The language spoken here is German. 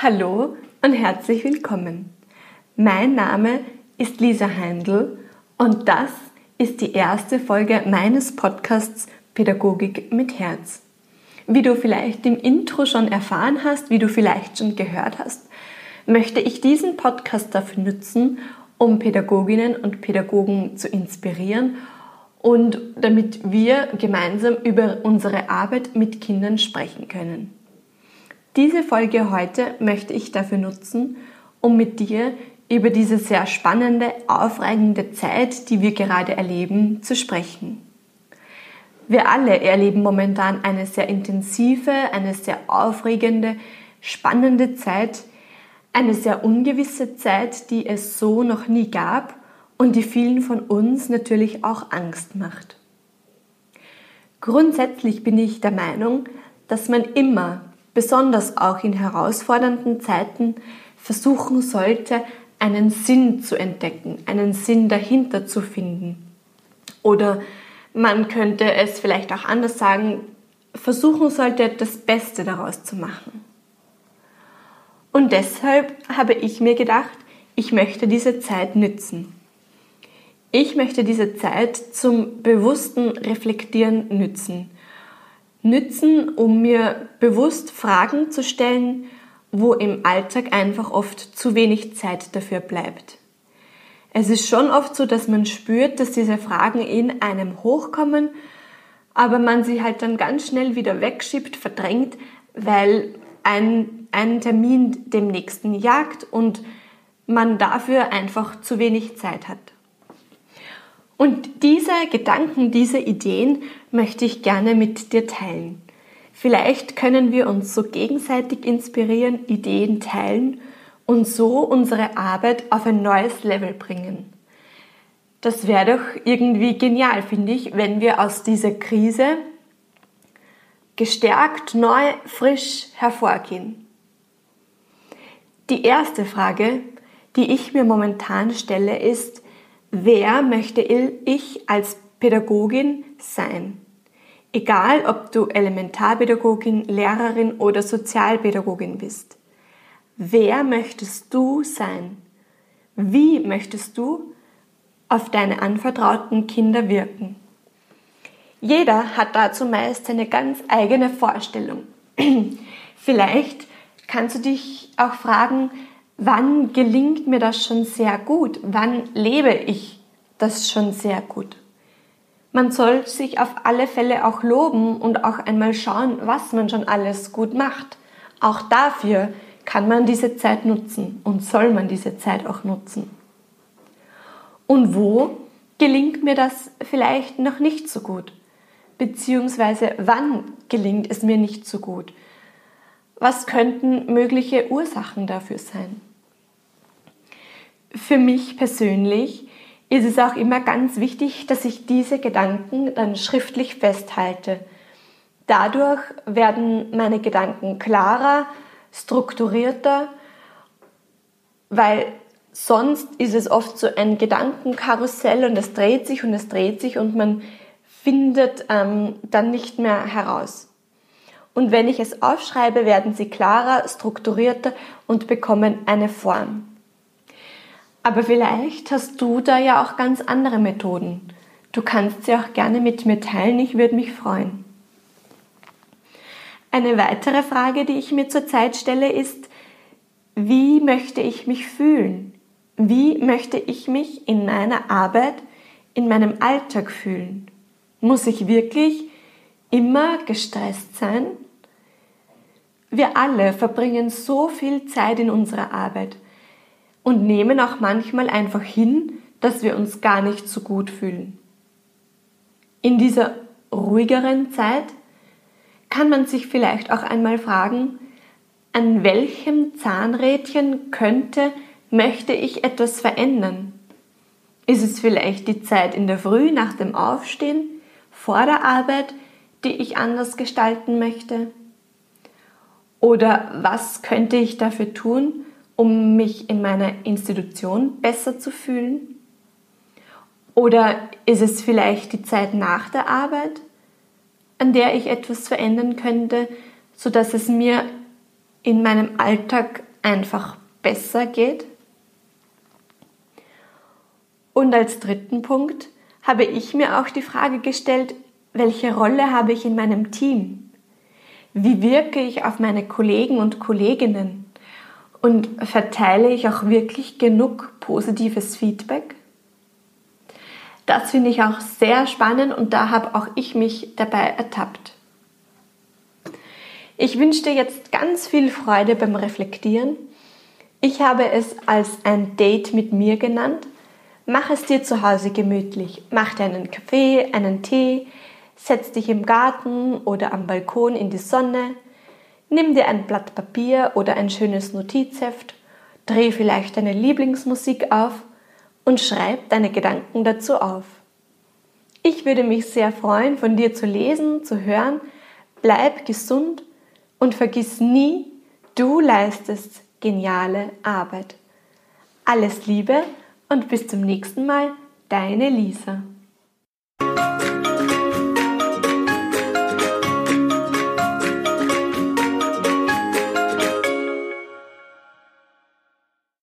Hallo und herzlich willkommen. Mein Name ist Lisa Heindl und das ist die erste Folge meines Podcasts Pädagogik mit Herz. Wie du vielleicht im Intro schon erfahren hast, wie du vielleicht schon gehört hast, möchte ich diesen Podcast dafür nutzen, um Pädagoginnen und Pädagogen zu inspirieren und damit wir gemeinsam über unsere Arbeit mit Kindern sprechen können. Diese Folge heute möchte ich dafür nutzen, um mit dir über diese sehr spannende, aufregende Zeit, die wir gerade erleben, zu sprechen. Wir alle erleben momentan eine sehr intensive, eine sehr aufregende, spannende Zeit, eine sehr ungewisse Zeit, die es so noch nie gab und die vielen von uns natürlich auch Angst macht. Grundsätzlich bin ich der Meinung, dass man immer, besonders auch in herausfordernden Zeiten, versuchen sollte, einen Sinn zu entdecken, einen Sinn dahinter zu finden. Oder man könnte es vielleicht auch anders sagen, versuchen sollte, das Beste daraus zu machen. Und deshalb habe ich mir gedacht, ich möchte diese Zeit nützen. Ich möchte diese Zeit zum bewussten Reflektieren nützen. Nützen, um mir bewusst Fragen zu stellen, wo im Alltag einfach oft zu wenig Zeit dafür bleibt. Es ist schon oft so, dass man spürt, dass diese Fragen in einem hochkommen, aber man sie halt dann ganz schnell wieder wegschiebt, verdrängt, weil ein, ein Termin dem nächsten jagt und man dafür einfach zu wenig Zeit hat. Und diese Gedanken, diese Ideen möchte ich gerne mit dir teilen. Vielleicht können wir uns so gegenseitig inspirieren, Ideen teilen und so unsere Arbeit auf ein neues Level bringen. Das wäre doch irgendwie genial, finde ich, wenn wir aus dieser Krise gestärkt, neu, frisch hervorgehen. Die erste Frage, die ich mir momentan stelle, ist, wer möchte ich als Pädagogin sein? Egal, ob du Elementarpädagogin, Lehrerin oder Sozialpädagogin bist. Wer möchtest du sein? Wie möchtest du auf deine anvertrauten Kinder wirken? Jeder hat dazu meist seine ganz eigene Vorstellung. Vielleicht kannst du dich auch fragen, wann gelingt mir das schon sehr gut? Wann lebe ich das schon sehr gut? Man soll sich auf alle Fälle auch loben und auch einmal schauen, was man schon alles gut macht. Auch dafür kann man diese Zeit nutzen und soll man diese Zeit auch nutzen. Und wo gelingt mir das vielleicht noch nicht so gut? Beziehungsweise wann gelingt es mir nicht so gut? Was könnten mögliche Ursachen dafür sein? Für mich persönlich ist es auch immer ganz wichtig, dass ich diese Gedanken dann schriftlich festhalte. Dadurch werden meine Gedanken klarer, strukturierter, weil sonst ist es oft so ein Gedankenkarussell und es dreht sich und es dreht sich und man findet ähm, dann nicht mehr heraus. Und wenn ich es aufschreibe, werden sie klarer, strukturierter und bekommen eine Form. Aber vielleicht hast du da ja auch ganz andere Methoden. Du kannst sie auch gerne mit mir teilen, ich würde mich freuen. Eine weitere Frage, die ich mir zurzeit stelle, ist, wie möchte ich mich fühlen? Wie möchte ich mich in meiner Arbeit, in meinem Alltag fühlen? Muss ich wirklich immer gestresst sein? Wir alle verbringen so viel Zeit in unserer Arbeit und nehmen auch manchmal einfach hin, dass wir uns gar nicht so gut fühlen. In dieser ruhigeren Zeit kann man sich vielleicht auch einmal fragen, an welchem Zahnrädchen könnte, möchte ich etwas verändern? Ist es vielleicht die Zeit in der Früh nach dem Aufstehen, vor der Arbeit, die ich anders gestalten möchte? Oder was könnte ich dafür tun, um mich in meiner Institution besser zu fühlen? Oder ist es vielleicht die Zeit nach der Arbeit, an der ich etwas verändern könnte, sodass es mir in meinem Alltag einfach besser geht? Und als dritten Punkt habe ich mir auch die Frage gestellt, welche Rolle habe ich in meinem Team? Wie wirke ich auf meine Kollegen und Kolleginnen? Und verteile ich auch wirklich genug positives Feedback? Das finde ich auch sehr spannend und da habe auch ich mich dabei ertappt. Ich wünsche dir jetzt ganz viel Freude beim Reflektieren. Ich habe es als ein Date mit mir genannt. Mach es dir zu Hause gemütlich. Mach dir einen Kaffee, einen Tee, setz dich im Garten oder am Balkon in die Sonne, nimm dir ein Blatt Papier oder ein schönes Notizheft, dreh vielleicht deine Lieblingsmusik auf und schreib deine Gedanken dazu auf. Ich würde mich sehr freuen, von dir zu lesen, zu hören. Bleib gesund und vergiss nie, du leistest geniale Arbeit. Alles Liebe und bis zum nächsten Mal, deine Lisa.